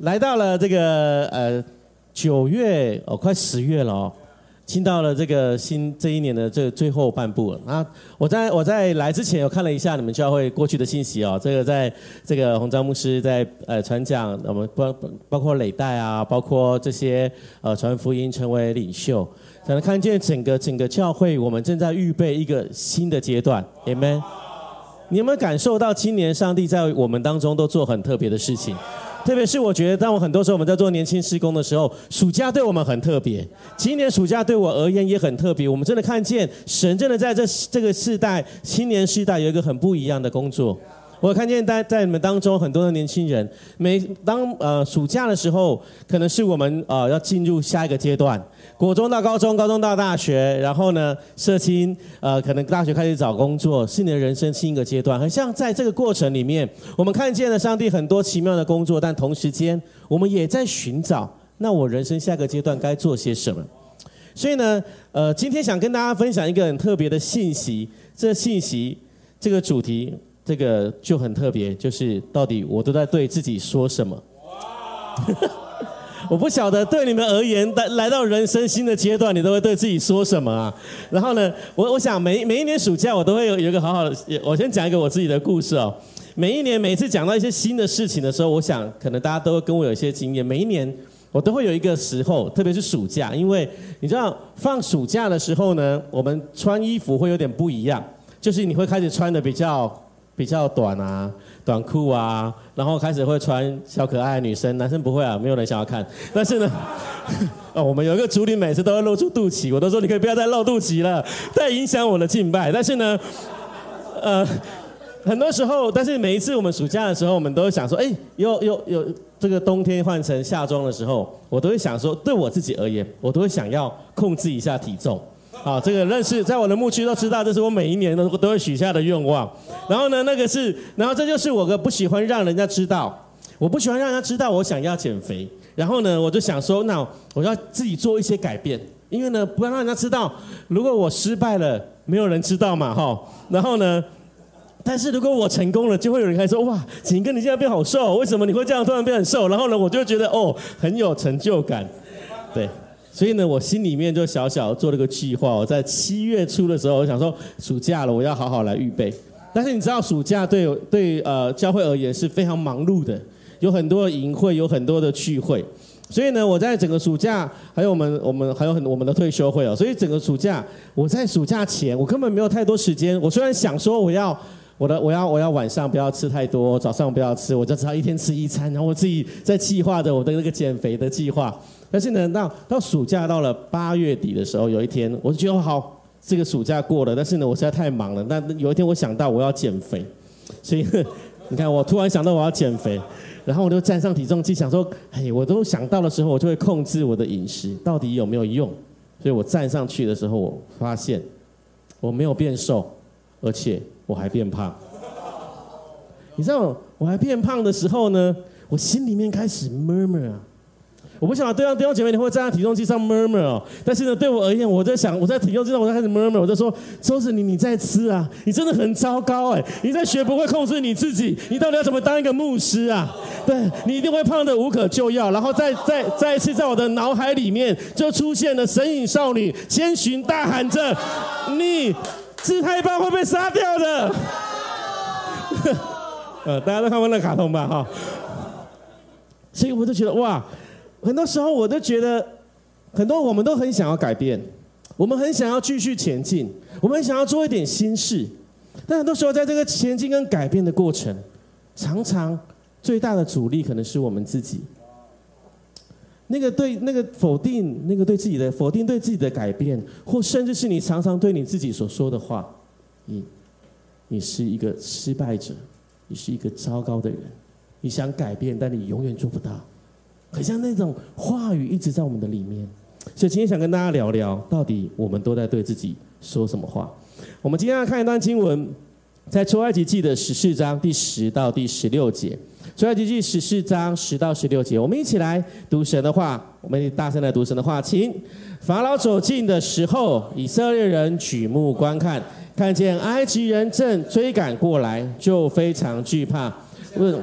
来到了这个呃九月哦，快十月了哦，进到了这个新这一年的这最后半部了啊！我在我在来之前，我看了一下你们教会过去的信息哦，这个在这个洪章牧师在呃传讲，我们包包括累代啊，包括这些呃传福音成为领袖，才能看见整个整个教会，我们正在预备一个新的阶段，Amen。你有没有感受到今年上帝在我们当中都做很特别的事情？特别是我觉得，当我很多时候我们在做年轻施工的时候，暑假对我们很特别。今年暑假对我而言也很特别。我们真的看见神真的在这这个世代青年世代有一个很不一样的工作。我看见在在你们当中很多的年轻人，每当呃暑假的时候，可能是我们呃要进入下一个阶段，国中到高中，高中到大学，然后呢，社青呃可能大学开始找工作，是你的人生新一个阶段。很像在这个过程里面，我们看见了上帝很多奇妙的工作，但同时间我们也在寻找，那我人生下个阶段该做些什么？所以呢，呃，今天想跟大家分享一个很特别的信息，这信息这个主题。这个就很特别，就是到底我都在对自己说什么？我不晓得对你们而言，来来到人生新的阶段，你都会对自己说什么啊？然后呢，我我想每每一年暑假，我都会有有一个好好的，我先讲一个我自己的故事哦。每一年每次讲到一些新的事情的时候，我想可能大家都会跟我有一些经验。每一年我都会有一个时候，特别是暑假，因为你知道放暑假的时候呢，我们穿衣服会有点不一样，就是你会开始穿的比较。比较短啊，短裤啊，然后开始会穿小可爱女生，男生不会啊，没有人想要看。但是呢，哦，我们有一个主理每次都会露出肚脐，我都说你可以不要再露肚脐了，太影响我的敬拜。但是呢，呃，很多时候，但是每一次我们暑假的时候，我们都会想说，哎，有有有这个冬天换成夏装的时候，我都会想说，对我自己而言，我都会想要控制一下体重。好，这个认识在我的牧区都知道，这是我每一年都都会许下的愿望。然后呢，那个是，然后这就是我个不喜欢让人家知道，我不喜欢让人家知道我想要减肥。然后呢，我就想说，那我要自己做一些改变，因为呢，不要让人家知道，如果我失败了，没有人知道嘛，哈。然后呢，但是如果我成功了，就会有人开始说，哇，景哥你现在变好瘦，为什么你会这样突然变很瘦？然后呢，我就觉得哦，很有成就感，对。所以呢，我心里面就小小做了个计划。我在七月初的时候，我想说暑假了，我要好好来预备。但是你知道，暑假对对呃教会而言是非常忙碌的，有很多的营会，有很多的聚会。所以呢，我在整个暑假，还有我们我们还有很我们的退休会哦。所以整个暑假，我在暑假前，我根本没有太多时间。我虽然想说我要我的我要我要晚上不要吃太多，早上不要吃，我就只要一天吃一餐，然后我自己在计划着我的那个减肥的计划。但是呢，到到暑假到了八月底的时候，有一天我就觉得好，这个暑假过了。但是呢，我实在太忙了。那有一天我想到我要减肥，所以你看我突然想到我要减肥，然后我就站上体重机，想说，哎，我都想到的时候，我就会控制我的饮食，到底有没有用？所以我站上去的时候，我发现我没有变瘦，而且我还变胖。你知道我还变胖的时候呢，我心里面开始 murmur 啊。我不想对让弟兄姐妹你会站在体重机上 murmur 哦，但是呢，对我而言，我在想，我在体重机上，我在开始 murmur，我在说，周子你你在吃啊，你真的很糟糕哎，你在学不会控制你自己，你到底要怎么当一个牧师啊？对你一定会胖的无可救药，然后再再再一次在我的脑海里面就出现了神隐少女千寻大喊着，你自太棒会被杀掉的。呃，大家都看过那卡通吧哈，所以我就觉得哇。很多时候，我都觉得，很多我们都很想要改变，我们很想要继续前进，我们想要做一点新事，但很多时候，在这个前进跟改变的过程，常常最大的阻力可能是我们自己。那个对那个否定，那个对自己的否定，对自己的改变，或甚至是你常常对你自己所说的话，你，你是一个失败者，你是一个糟糕的人，你想改变，但你永远做不到。很像那种话语一直在我们的里面，所以今天想跟大家聊聊，到底我们都在对自己说什么话。我们今天要看一段经文，在出埃及记的十四章第十到第十六节。出埃及记十四章十到十六节，我们一起来读神的话。我们大声来读神的话，请法老走近的时候，以色列人举目观看，看见埃及人正追赶过来，就非常惧怕，问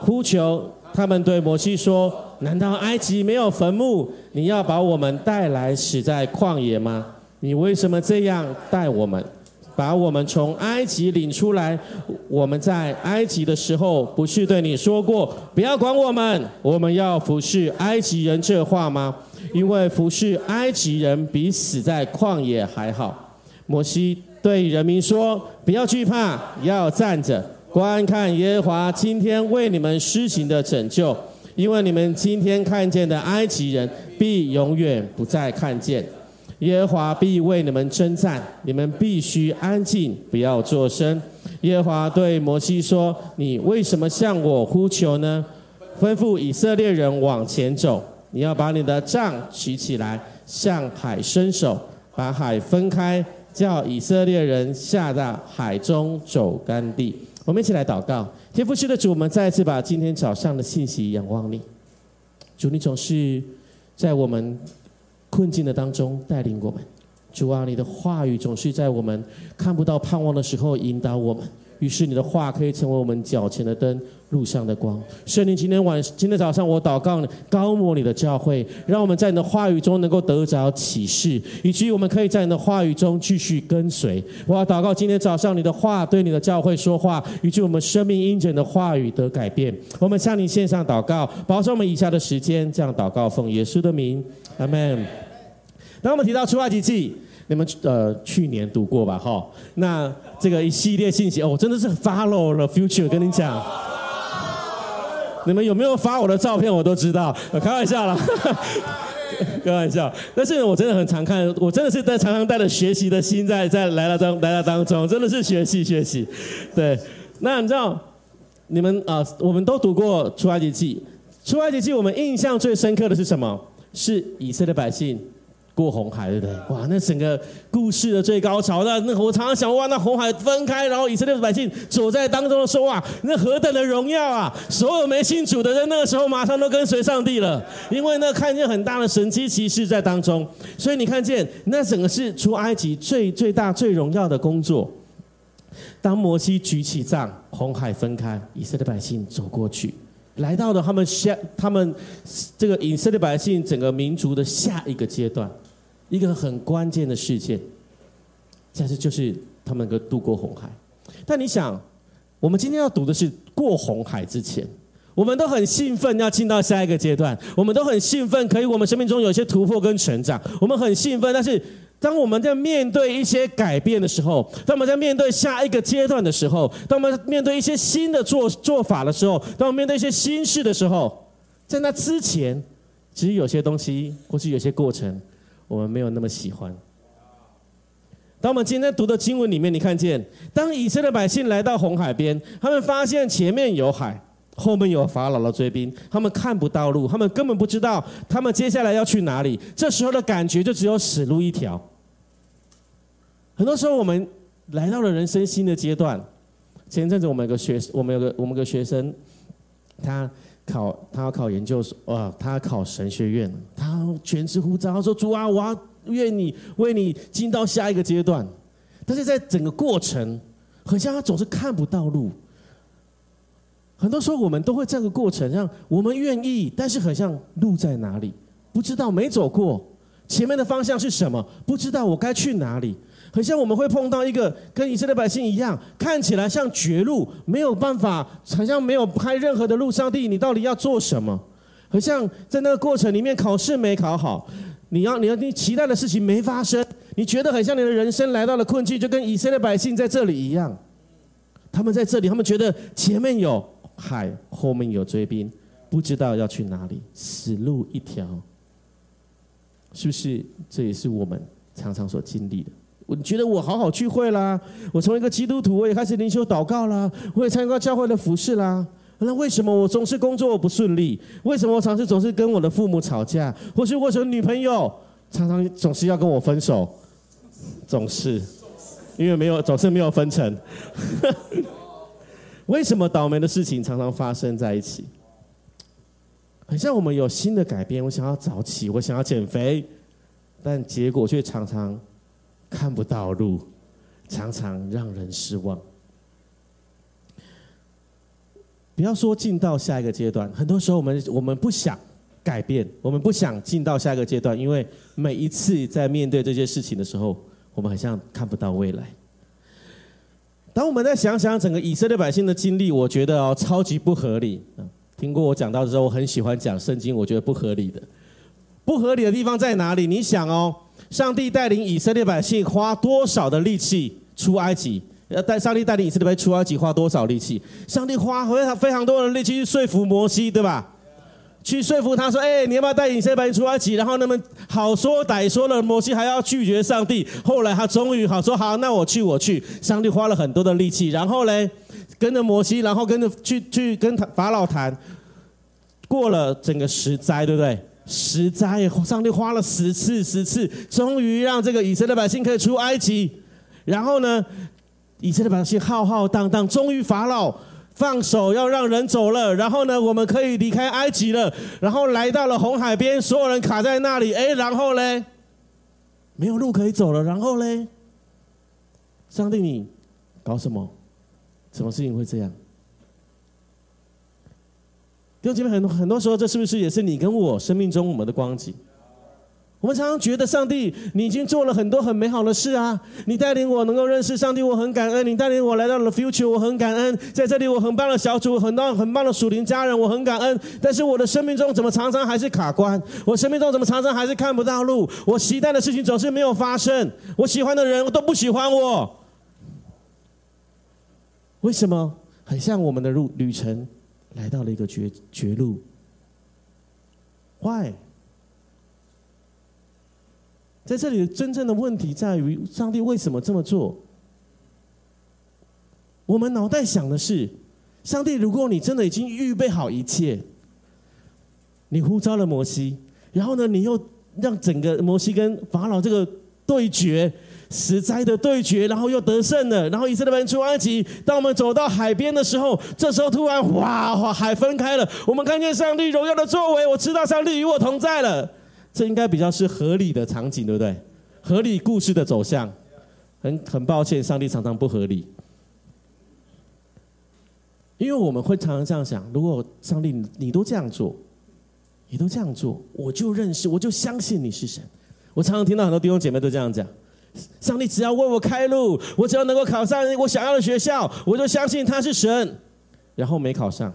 呼求。他们对摩西说：“难道埃及没有坟墓？你要把我们带来死在旷野吗？你为什么这样待我们？把我们从埃及领出来？我们在埃及的时候，不是对你说过不要管我们，我们要服侍埃及人这话吗？因为服侍埃及人比死在旷野还好。”摩西对人民说：“不要惧怕，要站着。”观看耶和华今天为你们施行的拯救，因为你们今天看见的埃及人，必永远不再看见。耶和华必为你们征战，你们必须安静，不要作声。耶和华对摩西说：“你为什么向我呼求呢？吩咐以色列人往前走。你要把你的杖举起来，向海伸手，把海分开，叫以色列人下到海中走干地。”我们一起来祷告，天父，是的主，我们再一次把今天早上的信息仰望你。主，你总是在我们困境的当中带领我们。主啊，你的话语总是在我们看不到盼望的时候引导我们。于是你的话可以成为我们脚前的灯，路上的光。圣灵，今天晚今天早上我祷告，高摩你的教会，让我们在你的话语中能够得着启示，以及我们可以在你的话语中继续跟随。我要祷告，今天早上你的话对你的教会说话，以及我们生命因着的话语得改变。我们向你线上祷告，保守我们以下的时间，这样祷告奉耶稣的名，阿门。当我们提到出埃及记。你们呃去年读过吧？哈，那这个一系列信息哦，我真的是 follow the future，跟你讲。你们有没有发我的照片？我都知道，开玩笑啦，开玩笑。但是我真的很常看，我真的是在常常带着学习的心在在来了当来了当中，真的是学习学习。对，那你知道你们啊，我们都读过出埃及记，出埃及记我们印象最深刻的是什么？是以色列百姓。过红海，对不对？哇，那整个故事的最高潮，那那我常常想，哇，那红海分开，然后以色列百姓走在当中的时候，哇，那何等的荣耀啊！所有没信主的人，那个时候马上都跟随上帝了，因为那看见很大的神机骑士在当中，所以你看见那整个是出埃及最最大最荣耀的工作。当摩西举起杖，红海分开，以色列百姓走过去。来到了他们下，他们这个以色列百姓整个民族的下一个阶段，一个很关键的事件，但是就是他们能够渡过红海。但你想，我们今天要读的是过红海之前，我们都很兴奋要进到下一个阶段，我们都很兴奋，可以我们生命中有一些突破跟成长，我们很兴奋，但是。当我们在面对一些改变的时候，当我们在面对下一个阶段的时候，当我们面对一些新的做做法的时候，当我们面对一些新事的时候，在那之前，其实有些东西或是有些过程，我们没有那么喜欢。当我们今天读的经文里面，你看见，当以色列百姓来到红海边，他们发现前面有海。后面有法老的追兵，他们看不到路，他们根本不知道他们接下来要去哪里。这时候的感觉就只有死路一条。很多时候，我们来到了人生新的阶段。前阵子，我们有个学，我们有个我们个学生，他考他要考研究所，哇，他要考神学院，他全职呼召，他说：“主啊，我要愿你为你进到下一个阶段。”但是在整个过程，好像他总是看不到路。很多时候，我们都会这样的过程，让我们愿意，但是很像路在哪里，不知道没走过，前面的方向是什么，不知道我该去哪里。很像我们会碰到一个跟以色列百姓一样，看起来像绝路，没有办法，好像没有开任何的路。上帝，你到底要做什么？很像在那个过程里面，考试没考好，你要你要你期待的事情没发生，你觉得很像你的人生来到了困境，就跟以色列百姓在这里一样。他们在这里，他们觉得前面有。海后面有追兵，不知道要去哪里，死路一条。是不是？这也是我们常常所经历的。我觉得我好好聚会啦，我从一个基督徒，我也开始灵修祷告啦，我也参加教会的服饰啦。那为什么我总是工作不顺利？为什么我常常总是跟我的父母吵架？或是为什么女朋友常常总是要跟我分手？总是因为没有，总是没有分成。为什么倒霉的事情常常发生在一起？很像我们有新的改变，我想要早起，我想要减肥，但结果却常常看不到路，常常让人失望。不要说进到下一个阶段，很多时候我们我们不想改变，我们不想进到下一个阶段，因为每一次在面对这些事情的时候，我们好像看不到未来。当我们再想想整个以色列百姓的经历，我觉得哦，超级不合理。听过我讲到的时候，我很喜欢讲圣经，我觉得不合理的。不合理的地方在哪里？你想哦，上帝带领以色列百姓花多少的力气出埃及？要带上帝带领以色列百姓出埃及花多少力气？上帝花非常非常多的力气去说服摩西，对吧？去说服他说：“哎，你要不要带以色列百姓出埃及？”然后那么好说歹说了，摩西还要拒绝上帝。后来他终于好说：“好，那我去，我去。”上帝花了很多的力气，然后嘞，跟着摩西，然后跟着去去跟法老谈，过了整个十灾，对不对？十灾，上帝花了十次，十次，终于让这个以色列百姓可以出埃及。然后呢，以色列百姓浩浩荡荡，终于法老。放手要让人走了，然后呢，我们可以离开埃及了，然后来到了红海边，所有人卡在那里，哎，然后嘞，没有路可以走了，然后嘞，上帝你搞什么？什么事情会这样？弟兄姐妹，很多很多时候，这是不是也是你跟我生命中我们的光景？我们常常觉得上帝，你已经做了很多很美好的事啊！你带领我能够认识上帝，我很感恩。你带领我来到了 future，我很感恩。在这里，我很棒的小组，很多很棒的属灵家人，我很感恩。但是我的生命中怎么常常还是卡关？我生命中怎么常常还是看不到路？我期待的事情总是没有发生。我喜欢的人都不喜欢我，为什么？很像我们的路旅程来到了一个绝绝路。Why？在这里，真正的问题在于上帝为什么这么做？我们脑袋想的是，上帝，如果你真的已经预备好一切，你呼召了摩西，然后呢，你又让整个摩西跟法老这个对决，实在的对决，然后又得胜了，然后以色列人出埃及。当我们走到海边的时候，这时候突然哗哗海分开了，我们看见上帝荣耀的作为，我知道上帝与我同在了。这应该比较是合理的场景，对不对？合理故事的走向。很很抱歉，上帝常常不合理，因为我们会常常这样想：如果上帝你都这样做，你都这样做，我就认识，我就相信你是神。我常常听到很多弟兄姐妹都这样讲：上帝只要为我开路，我只要能够考上我想要的学校，我就相信他是神。然后没考上，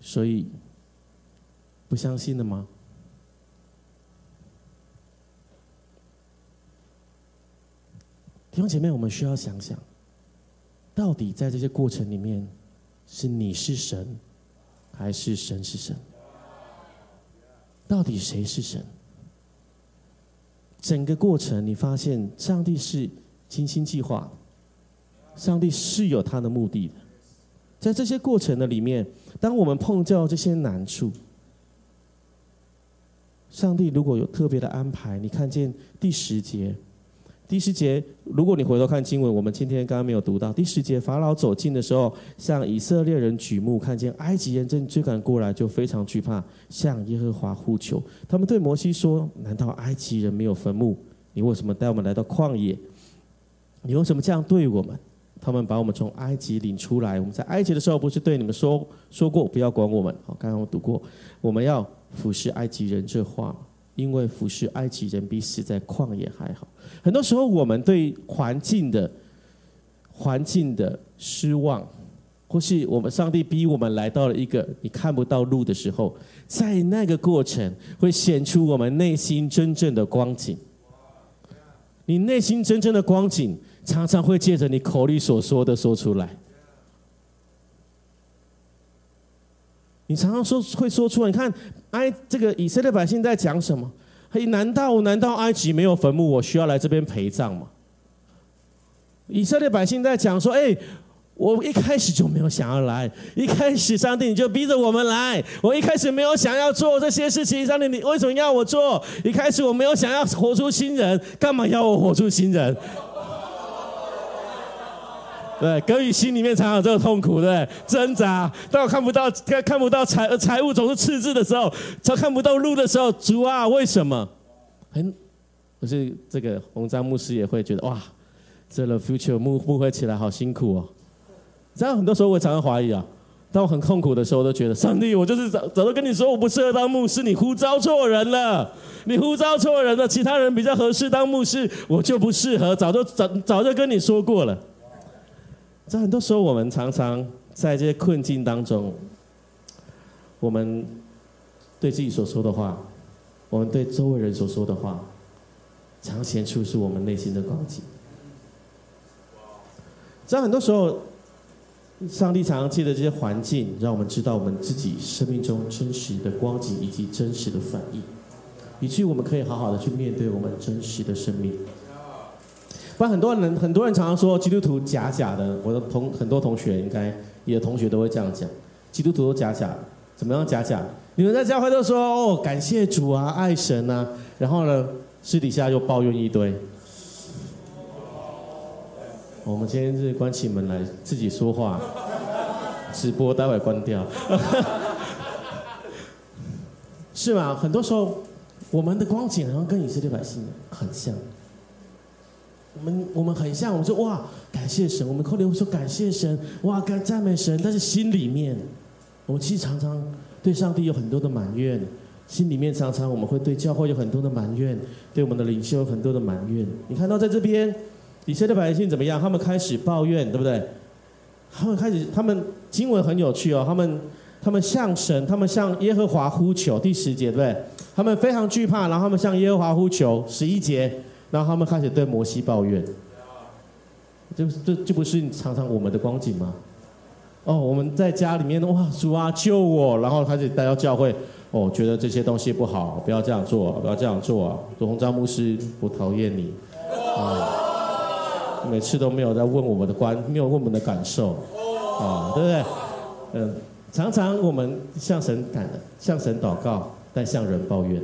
所以。不相信的吗？弟兄姐妹，我们需要想想，到底在这些过程里面，是你是神，还是神是神？到底谁是神？整个过程，你发现上帝是精心计划，上帝是有他的目的的。在这些过程的里面，当我们碰到这些难处。上帝如果有特别的安排，你看见第十节，第十节，如果你回头看经文，我们今天刚刚没有读到第十节，法老走近的时候，向以色列人举目，看见埃及人正追赶过来，就非常惧怕，向耶和华呼求。他们对摩西说：“难道埃及人没有坟墓？你为什么带我们来到旷野？你为什么这样对我们？”他们把我们从埃及领出来，我们在埃及的时候，不是对你们说说过不要管我们？好，刚刚我读过，我们要。俯视埃及人这话，因为俯视埃及人比死在旷野还好。很多时候，我们对环境的环境的失望，或是我们上帝逼我们来到了一个你看不到路的时候，在那个过程会显出我们内心真正的光景。你内心真正的光景，常常会借着你口里所说的说出来。你常常说会说出来，你看埃这个以色列百姓在讲什么？嘿，难道难道埃及没有坟墓？我需要来这边陪葬吗？以色列百姓在讲说：哎，我一开始就没有想要来，一开始上帝你就逼着我们来，我一开始没有想要做这些事情，上帝你为什么要我做？一开始我没有想要活出新人，干嘛要我活出新人？对，格宇心里面常有这个痛苦，对，挣扎。当我看不到、看看不到财财务总是赤字的时候，他看不到路的时候，主啊，为什么？很，可是这个红章牧师也会觉得，哇，这个 future 牧牧会起来好辛苦哦。这样很多时候我常常怀疑啊，当我很痛苦的时候，我都觉得上帝，我就是早早都跟你说我不适合当牧师，你呼召错人了，你呼召错人了，其他人比较合适当牧师，我就不适合，早就早早就跟你说过了。在很多时候，我们常常在这些困境当中，我们对自己所说的话，我们对周围人所说的话，常显出是我们内心的光景。在很多时候，上帝常常借着这些环境，让我们知道我们自己生命中真实的光景以及真实的反应，以至于我们可以好好的去面对我们真实的生命。不然很多人很多人常常说基督徒假假的，我的同很多同学应该你的同学都会这样讲，基督徒都假假，怎么样假假？你们在教会都说哦感谢主啊，爱神啊，然后呢私底下又抱怨一堆。我们今天是关起门来自己说话，直播待会关掉，是吗？很多时候我们的光景好像跟以色列百姓很像。我们我们很像，我们说哇，感谢神，我们口里会说感谢神，哇，感赞美神，但是心里面，我们其实常常对上帝有很多的埋怨，心里面常常我们会对教会有很多的埋怨，对我们的领袖有很多的埋怨。你看到在这边，以色列百姓怎么样？他们开始抱怨，对不对？他们开始，他们经文很有趣哦，他们他们向神，他们向耶和华呼求，第十节对不对？他们非常惧怕，然后他们向耶和华呼求，十一节。然后他们开始对摩西抱怨，这这这不是常常我们的光景吗？哦，我们在家里面哇，主啊救我！然后开始带到教会，哦，觉得这些东西不好，不要这样做，不要这样做啊！主红章牧师，我讨厌你啊！每次都没有在问我们的关，没有问我们的感受啊，对不对？嗯，常常我们向神感向神祷告，但向人抱怨。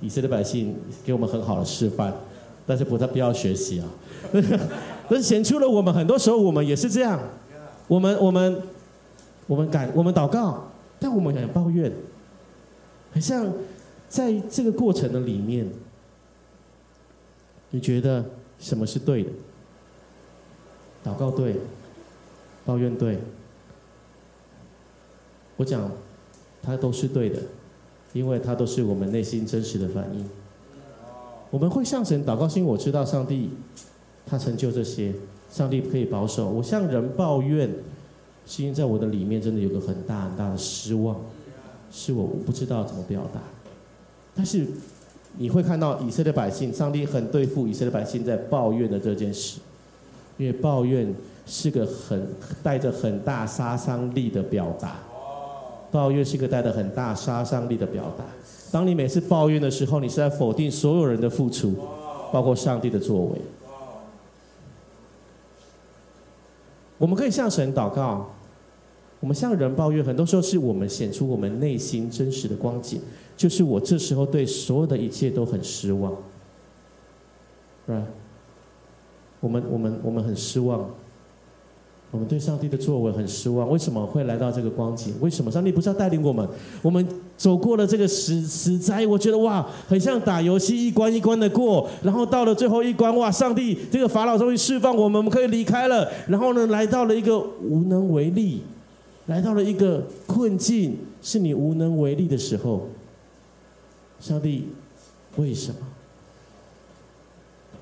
以色列百姓给我们很好的示范，但是不他不要学习啊！但是显出了我们很多时候我们也是这样，我们我们我们感我们祷告，但我们很抱怨，很像在这个过程的里面，你觉得什么是对的？祷告对，抱怨对，我讲，它都是对的。因为它都是我们内心真实的反应。我们会向神祷告，因为我知道上帝他成就这些，上帝可以保守。我向人抱怨，是因为在我的里面真的有个很大很大的失望，是我不知道怎么表达。但是你会看到以色列百姓，上帝很对付以色列百姓在抱怨的这件事，因为抱怨是个很带着很大杀伤力的表达。抱怨是一个带着很大杀伤力的表达。当你每次抱怨的时候，你是在否定所有人的付出，包括上帝的作为。我们可以向神祷告，我们向人抱怨，很多时候是我们显出我们内心真实的光景，就是我这时候对所有的一切都很失望，是吧？我们我们我们很失望。我们对上帝的作为很失望，为什么会来到这个光景？为什么上帝不是要带领我们？我们走过了这个死死灾，我觉得哇，很像打游戏，一关一关的过，然后到了最后一关，哇，上帝这个法老终于释放我们，我们可以离开了。然后呢，来到了一个无能为力，来到了一个困境，是你无能为力的时候。上帝，为什么？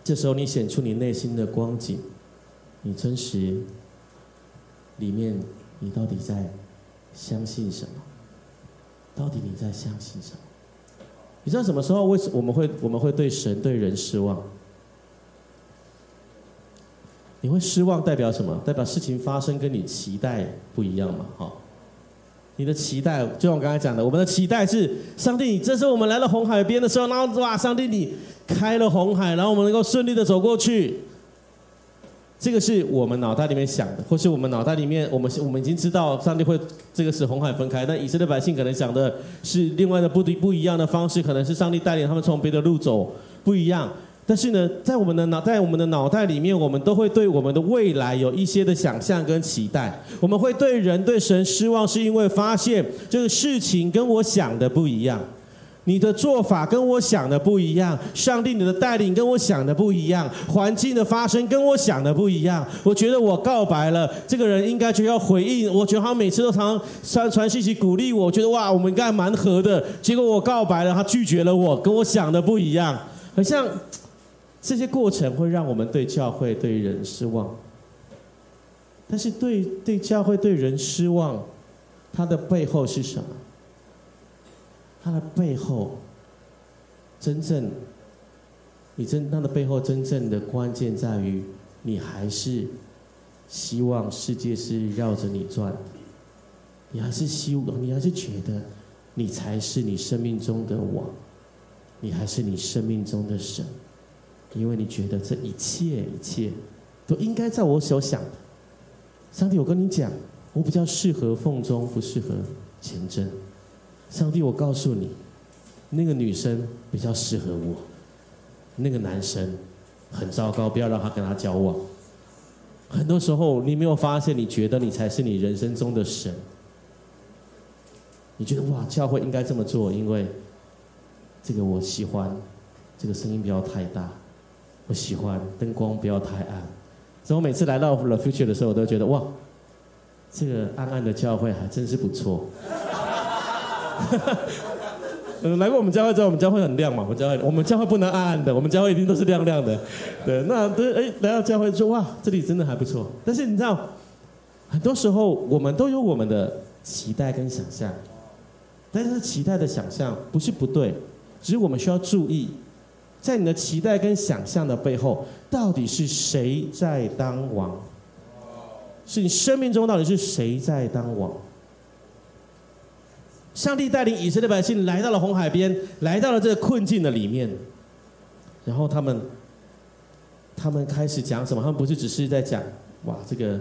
这时候你显出你内心的光景，你真实。里面，你到底在相信什么？到底你在相信什么？你知道什么时候为什我们会我们会对神对人失望？你会失望代表什么？代表事情发生跟你期待不一样嘛？哈，你的期待就像我刚才讲的，我们的期待是上帝，这是我们来到红海边的时候，然后哇，上帝你开了红海，然后我们能够顺利的走过去。这个是我们脑袋里面想的，或是我们脑袋里面，我们我们已经知道上帝会这个是红海分开，但以色列百姓可能想的是另外的不不一样的方式，可能是上帝带领他们从别的路走不一样。但是呢，在我们的脑在我们的脑袋里面，我们都会对我们的未来有一些的想象跟期待。我们会对人对神失望，是因为发现这个事情跟我想的不一样。你的做法跟我想的不一样，上帝你的带领跟我想的不一样，环境的发生跟我想的不一样。我觉得我告白了，这个人应该就要回应。我觉得他每次都常常传传信息鼓励我，觉得哇，我们应该蛮合的。结果我告白了，他拒绝了我，跟我想的不一样。很像这些过程会让我们对教会、对人失望。但是对对教会、对人失望，它的背后是什么？它的背后，真正，你真它的背后真正的关键在于，你还是希望世界是绕着你转，你还是希望，你还是觉得，你才是你生命中的王，你还是你生命中的神，因为你觉得这一切一切，都应该在我所想的。上帝，我跟你讲，我比较适合凤中，不适合前真。上帝，我告诉你，那个女生比较适合我，那个男生很糟糕，不要让他跟他交往。很多时候，你没有发现，你觉得你才是你人生中的神。你觉得哇，教会应该这么做，因为这个我喜欢，这个声音不要太大，我喜欢灯光不要太暗。所以我每次来到 The Future 的时候，我都觉得哇，这个暗暗的教会还真是不错。嗯，来过我们教会之后，我们教会很亮嘛。我们教会，我们教会不能暗暗的，我们教会一定都是亮亮的。对，那对，哎，来到教会说哇，这里真的还不错。但是你知道，很多时候我们都有我们的期待跟想象，但是期待的想象不是不对，只是我们需要注意，在你的期待跟想象的背后，到底是谁在当王？是你生命中到底是谁在当王？上帝带领以色列百姓来到了红海边，来到了这个困境的里面，然后他们，他们开始讲什么？他们不是只是在讲，哇，这个，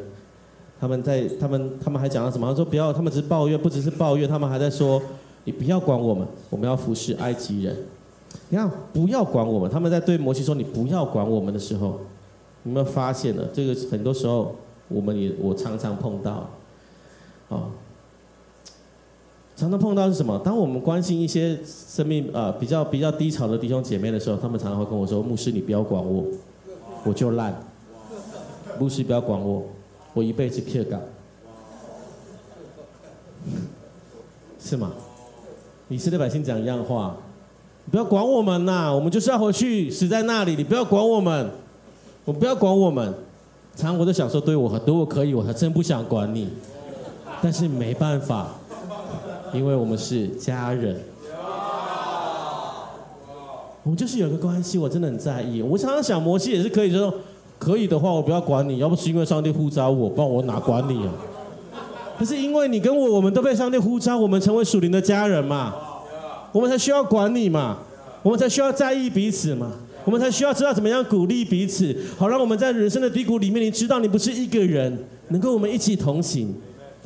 他们在，他们，他们还讲了什么？他说不要，他们只是抱怨，不只是抱怨，他们还在说，你不要管我们，我们要服侍埃及人。你看，不要管我们，他们在对摩西说你不要管我们的时候，有没有发现了？这个很多时候我们也我常常碰到，啊。常常碰到是什么？当我们关心一些生命呃比较比较低潮的弟兄姐妹的时候，他们常常会跟我说：“牧师，你不要管我，我就烂。牧师不要管我，我一辈子撇岗，是吗？”以色列百姓讲一样话：“不要管我们呐，我们就是要回去死在那里。你不要管我们，我不要管我们。”常我都想说：“对我如果可以，我还真不想管你，但是没办法。”因为我们是家人，我们就是有个关系，我真的很在意。我常常想，摩西也是可以说，可以的话，我不要管你，要不是因为上帝呼召我，不然我哪管你啊？可是因为你跟我，我们都被上帝呼召，我们成为属灵的家人嘛，我们才需要管你嘛，我们才需要在意彼此嘛，我们才需要知道怎么样鼓励彼此，好让我们在人生的低谷里面，你知道你不是一个人，能够我们一起同行。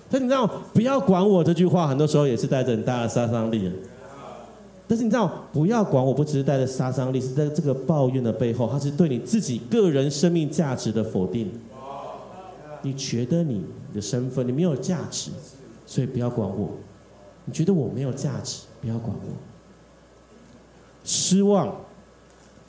所以你知道，不要管我这句话，很多时候也是带着很大的杀伤力。但是你知道，不要管我，不只是带着杀伤力，是在这个抱怨的背后，它是对你自己个人生命价值的否定。你觉得你的身份你没有价值，所以不要管我。你觉得我没有价值，不要管我。失望，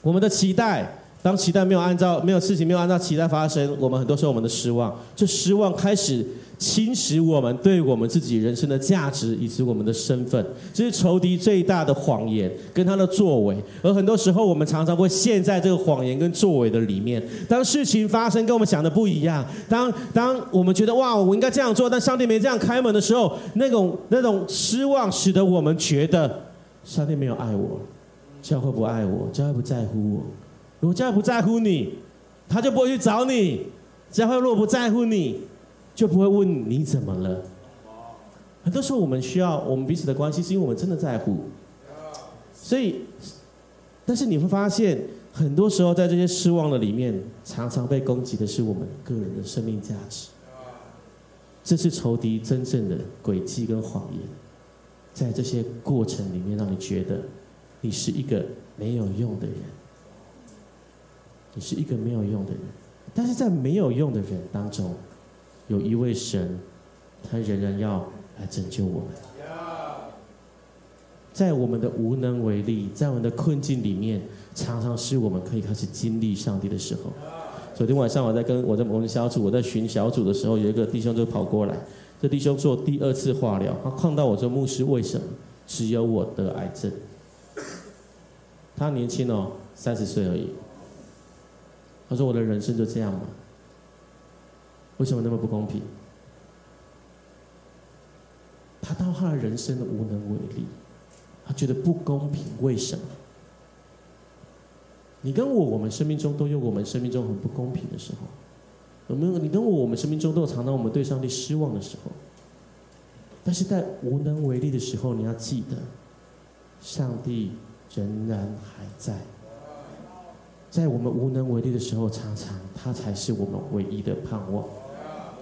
我们的期待，当期待没有按照没有事情没有按照期待发生，我们很多时候我们的失望，这失望开始。侵蚀我们对我们自己人生的价值以及我们的身份，这是仇敌最大的谎言跟他的作为。而很多时候，我们常常会陷在这个谎言跟作为的里面。当事情发生跟我们想的不一样，当当我们觉得哇，我应该这样做，但上帝没这样开门的时候，那种那种失望，使得我们觉得上帝没有爱我，教会不爱我，教会不在乎我。如果教会不在乎你，他就不会去找你。教会若不在乎你。就不会问你怎么了。很多时候，我们需要我们彼此的关系，是因为我们真的在乎。所以，但是你会发现，很多时候在这些失望的里面，常常被攻击的是我们个人的生命价值。这是仇敌真正的诡计跟谎言，在这些过程里面，让你觉得你是一个没有用的人，你是一个没有用的人。但是在没有用的人当中，有一位神，他仍然要来拯救我们。在我们的无能为力，在我们的困境里面，常常是我们可以开始经历上帝的时候。昨天晚上我在跟我在我们小组，我在巡小组的时候，有一个弟兄就跑过来，这弟兄做第二次化疗，他看到我说牧师，为什么只有我得癌症？他年轻哦，三十岁而已。他说我的人生就这样吗？为什么那么不公平？他到他的人生的无能为力，他觉得不公平，为什么？你跟我，我们生命中都有我们生命中很不公平的时候。有没有？你跟我，我们生命中都有常常我们对上帝失望的时候。但是在无能为力的时候，你要记得，上帝仍然还在。在我们无能为力的时候，常常他才是我们唯一的盼望。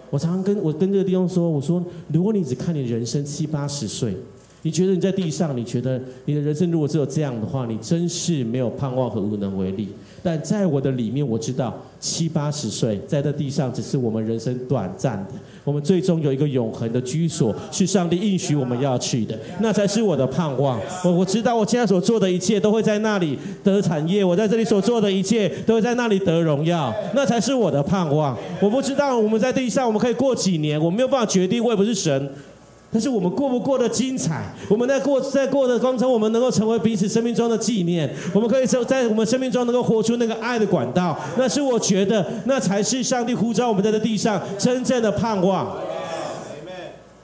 我常常跟我跟这个弟兄说，我说，如果你只看你人生七八十岁。你觉得你在地上？你觉得你的人生如果只有这样的话，你真是没有盼望和无能为力。但在我的里面，我知道七八十岁在这地上只是我们人生短暂的，我们最终有一个永恒的居所，是上帝应许我们要去的，那才是我的盼望。我我知道我现在所做的一切都会在那里得产业，我在这里所做的一切都会在那里得荣耀，那才是我的盼望。我不知道我们在地上我们可以过几年，我没有办法决定，我也不是神。但是我们过不过得精彩？我们在过在过的过程，我们能够成为彼此生命中的纪念。我们可以在在我们生命中能够活出那个爱的管道。那是我觉得，那才是上帝呼召我们在这地上真正的盼望。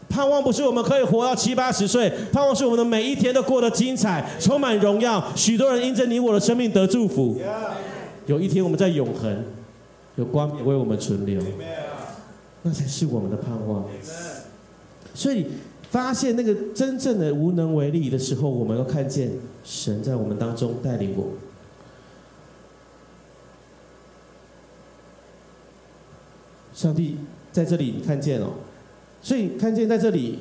盼望不是我们可以活到七八十岁，盼望是我们的每一天都过得精彩，充满荣耀。许多人因着你我的生命得祝福。有一天我们在永恒，有光为我们存留。那才是我们的盼望。所以，发现那个真正的无能为力的时候，我们要看见神在我们当中带领我。上帝在这里看见哦，所以看见在这里，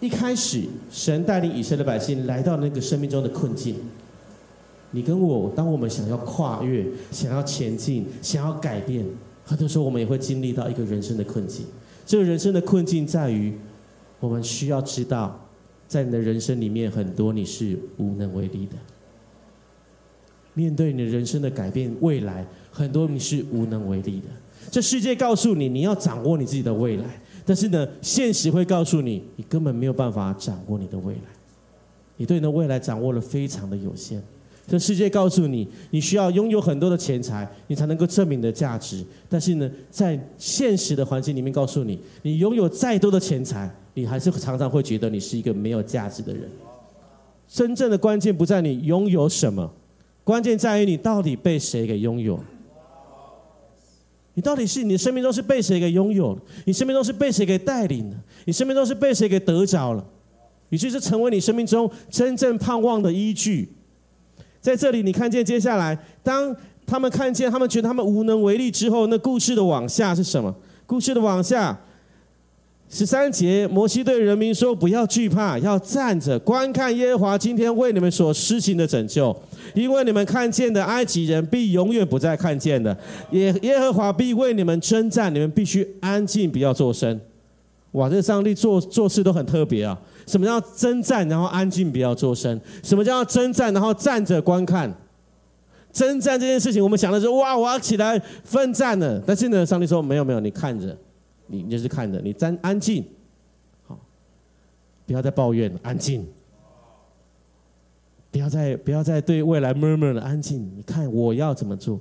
一开始神带领以色列百姓来到那个生命中的困境。你跟我，当我们想要跨越、想要前进、想要改变，很多时候我们也会经历到一个人生的困境。这个人生的困境在于。我们需要知道，在你的人生里面，很多你是无能为力的。面对你人生的改变，未来很多你是无能为力的。这世界告诉你，你要掌握你自己的未来，但是呢，现实会告诉你，你根本没有办法掌握你的未来。你对你的未来掌握了非常的有限。这世界告诉你，你需要拥有很多的钱财，你才能够证明你的价值。但是呢，在现实的环境里面，告诉你，你拥有再多的钱财。你还是常常会觉得你是一个没有价值的人。真正的关键不在你拥有什么，关键在于你到底被谁给拥有。你到底是你的生命中是被谁给拥有？你生命中是被谁给带领的？你生命中是被谁给得着了？以至是成为你生命中真正盼望的依据。在这里，你看见接下来，当他们看见他们觉得他们无能为力之后，那故事的往下是什么？故事的往下。十三节，摩西对人民说：“不要惧怕，要站着观看耶和华今天为你们所施行的拯救。因为你们看见的埃及人，必永远不再看见的。耶耶和华必为你们征战，你们必须安静，不要作声。”哇，这上帝做做事都很特别啊！什么叫征战，然后安静，不要作声？什么叫征战，然后站着观看？征战这件事情，我们想的是哇，我要起来奋战了。但是呢，上帝说：“没有，没有，你看着。”你就是看着，你站安静，好，不要再抱怨，安静，不要再不要再对未来 murmur 了，安静。你看我要怎么做？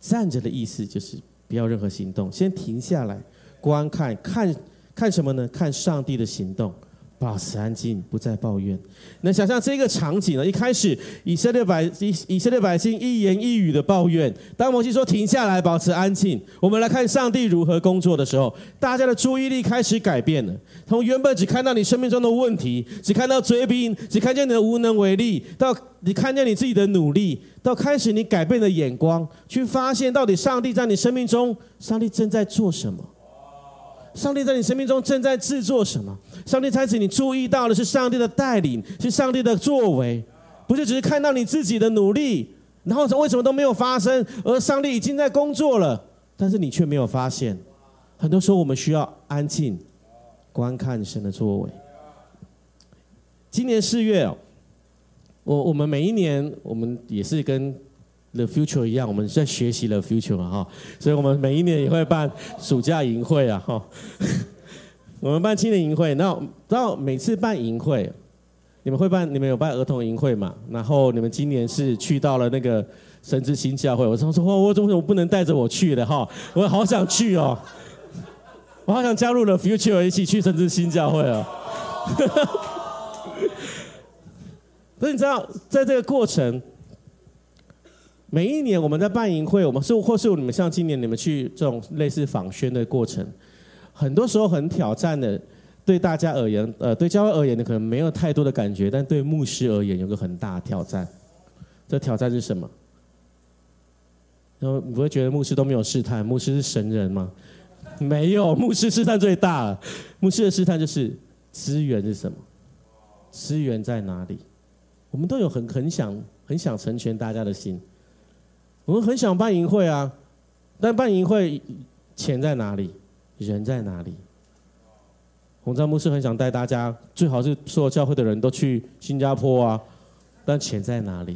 站着的意思就是不要任何行动，先停下来观看，看看什么呢？看上帝的行动。保持安静，不再抱怨。能想象这个场景呢？一开始，以色列百以以色列百姓一言一语的抱怨。当摩西说停下来，保持安静，我们来看上帝如何工作的时候，大家的注意力开始改变了。从原本只看到你生命中的问题，只看到追兵，只看见你的无能为力，到你看见你自己的努力，到开始你改变的眼光，去发现到底上帝在你生命中，上帝正在做什么。上帝在你生命中正在制作什么？上帝开始，你注意到的是上帝的带领，是上帝的作为，不是只是看到你自己的努力，然后为什么都没有发生？而上帝已经在工作了，但是你却没有发现。很多时候，我们需要安静观看神的作为。今年四月，我我们每一年我们也是跟 The Future 一样，我们在学习 The Future 嘛哈，所以我们每一年也会办暑假营会啊哈。我们办青年营会，那到每次办营会，你们会办，你们有办儿童营会嘛？然后你们今年是去到了那个神之新教会，我常说，哇，我怎么不能带着我去的哈？我好想去哦，我好想加入了 Future 一起去神之新教会哦。所以你知道，在这个过程，每一年我们在办营会，我们是或是你们像今年你们去这种类似访宣的过程。很多时候很挑战的，对大家而言，呃，对教会而言你，可能没有太多的感觉，但对牧师而言，有个很大的挑战。这挑战是什么？然后你不会觉得牧师都没有试探？牧师是神人吗？没有，牧师试探最大了。牧师的试探就是资源是什么？资源在哪里？我们都有很很想很想成全大家的心，我们很想办营会啊，但办营会钱在哪里？人在哪里？洪章牧师很想带大家，最好是所有教会的人都去新加坡啊。但钱在哪里？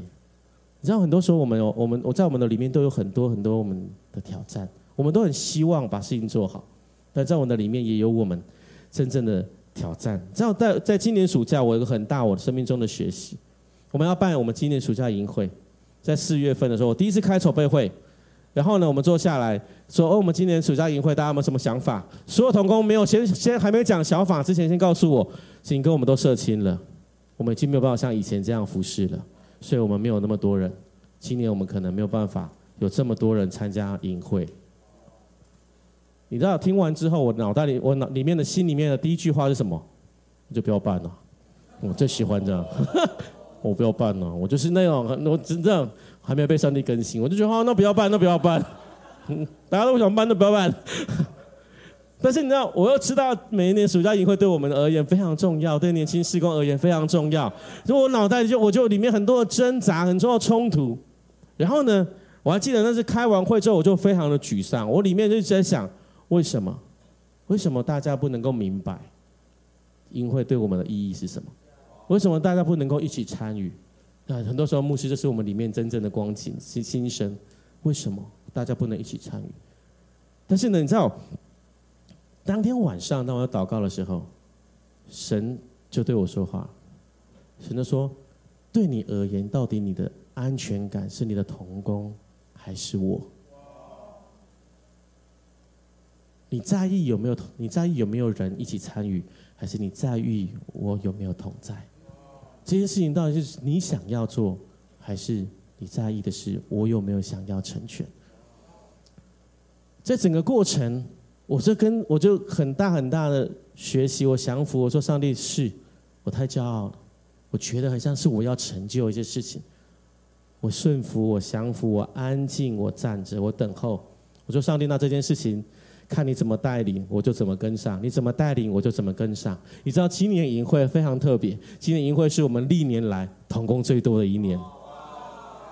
你知道，很多时候我们有我们我在我们的里面都有很多很多我们的挑战，我们都很希望把事情做好，但在我们的里面也有我们真正的挑战。知道，在在今年暑假，我有个很大我生命中的学习，我们要办我们今年暑假营会，在四月份的时候，我第一次开筹备会。然后呢，我们坐下来说：“哦，我们今年暑假营会，大家有没有什么想法？”所有同工没有先先还没讲想法之前，先告诉我，请跟我们都社亲了，我们已经没有办法像以前这样服侍了，所以我们没有那么多人。今年我们可能没有办法有这么多人参加营会。你知道，听完之后，我脑袋里我脑里面的心里面的第一句话是什么？就不要办了。我最喜欢这样，我不要办了。我就是那种，我真正。还没有被上帝更新，我就觉得哦，那不要办，那不要办，大家都不想办，那不要办。但是你知道，我又知道每一年暑假营会对我们而言非常重要，对年轻施工而言非常重要。所以我脑袋就我就里面很多的挣扎，很多的冲突。然后呢，我还记得那次开完会之后，我就非常的沮丧。我里面就在想，为什么？为什么大家不能够明白营会对我们的意义是什么？为什么大家不能够一起参与？啊，很多时候牧师，这是我们里面真正的光景、心心声。为什么大家不能一起参与？但是呢，你知道，当天晚上当我要祷告的时候，神就对我说话。神就说：“对你而言，到底你的安全感是你的童工，还是我？你在意有没有？你在意有没有人一起参与？还是你在意我有没有同在？”这件事情到底是你想要做，还是你在意的是我有没有想要成全？在整个过程，我就跟我就很大很大的学习，我降服，我说上帝是我太骄傲了，我觉得很像是我要成就一些事情，我顺服，我降服，我安静，我站着，我等候。我说上帝，那这件事情。看你怎么带领，我就怎么跟上；你怎么带领，我就怎么跟上。你知道今年营会非常特别，今年营会是我们历年来童工最多的一年。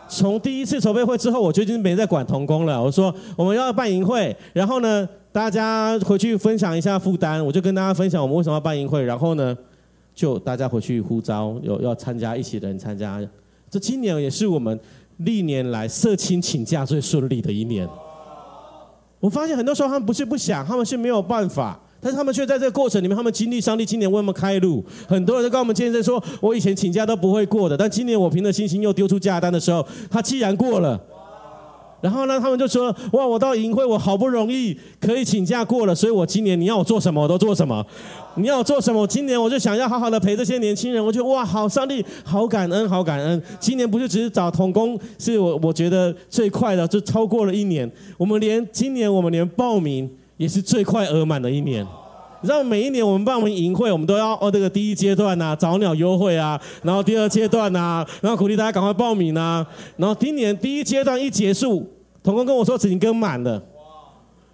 从第一次筹备会之后，我就已经没在管童工了。我说我们要办营会，然后呢，大家回去分享一下负担。我就跟大家分享我们为什么要办营会，然后呢，就大家回去呼召有要参加一起的人参加。这今年也是我们历年来社青请假最顺利的一年。我发现很多时候他们不是不想，他们是没有办法，但是他们却在这个过程里面，他们经历上帝今年为我们开路。很多人都跟我们见证说，我以前请假都不会过的，但今年我凭着信心又丢出假单的时候，他既然过了。然后呢，他们就说：哇，我到营会，我好不容易可以请假过了，所以我今年你要我做什么，我都做什么。你要我做什么？今年我就想要好好的陪这些年轻人。我觉得哇，好上帝，好感恩，好感恩。今年不是只是找童工，是我我觉得最快的，就超过了一年。我们连今年我们连报名也是最快额满的一年。你知道每一年我们报名营会，我们都要哦这个第一阶段呐，早鸟优惠啊，然后第二阶段呐，然后鼓励大家赶快报名啊。然后今年第一阶段一结束，童工跟我说已经跟满了。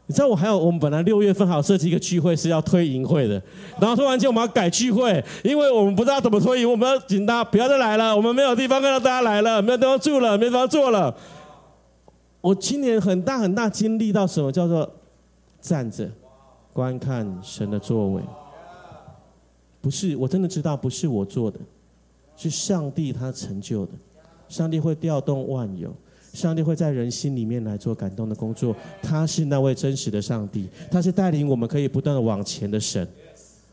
你知道我还有我们本来六月份还有设计一个聚会是要推营会的，然后突然间我们要改聚会，因为我们不知道怎么推营，我们要请大家不要再来了，我们没有地方看到大家来了，没有地方住了，没地方坐了。我今年很大很大经历到什么叫做站着观看神的作为，不是我真的知道不是我做的，是上帝他成就的。上帝会调动万有，上帝会在人心里面来做感动的工作。他是那位真实的上帝，他是带领我们可以不断的往前的神。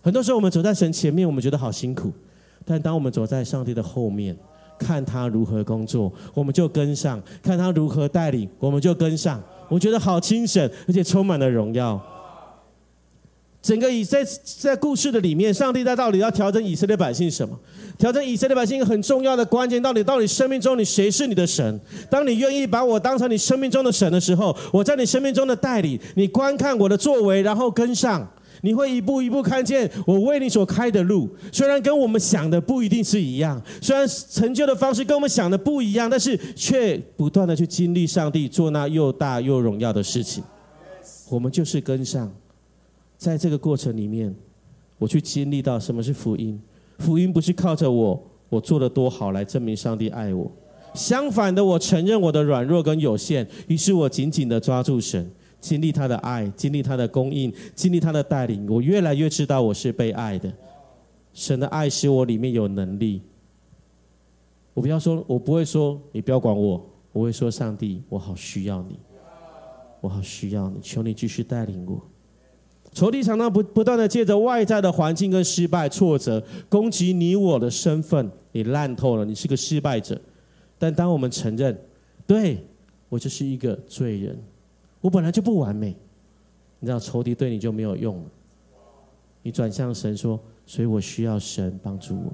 很多时候我们走在神前面，我们觉得好辛苦，但当我们走在上帝的后面，看他如何工作，我们就跟上；看他如何带领，我们就跟上。我觉得好清神，而且充满了荣耀。整个以在在故事的里面，上帝在到底要调整以色列百姓什么？调整以色列百姓一个很重要的关键，到底到底生命中你谁是你的神？当你愿意把我当成你生命中的神的时候，我在你生命中的代理，你观看我的作为，然后跟上，你会一步一步看见我为你所开的路。虽然跟我们想的不一定是一样，虽然成就的方式跟我们想的不一样，但是却不断的去经历上帝做那又大又荣耀的事情。我们就是跟上。在这个过程里面，我去经历到什么是福音。福音不是靠着我我做的多好来证明上帝爱我，相反的，我承认我的软弱跟有限，于是我紧紧的抓住神，经历他的爱，经历他的供应，经历他的带领，我越来越知道我是被爱的。神的爱使我里面有能力。我不要说，我不会说你不要管我，我会说上帝，我好需要你，我好需要你，求你继续带领我。仇敌常常不不断的借着外在的环境跟失败挫折攻击你我的身份，你烂透了，你是个失败者。但当我们承认，对我就是一个罪人，我本来就不完美，你知道仇敌对你就没有用了。你转向神说，所以我需要神帮助我。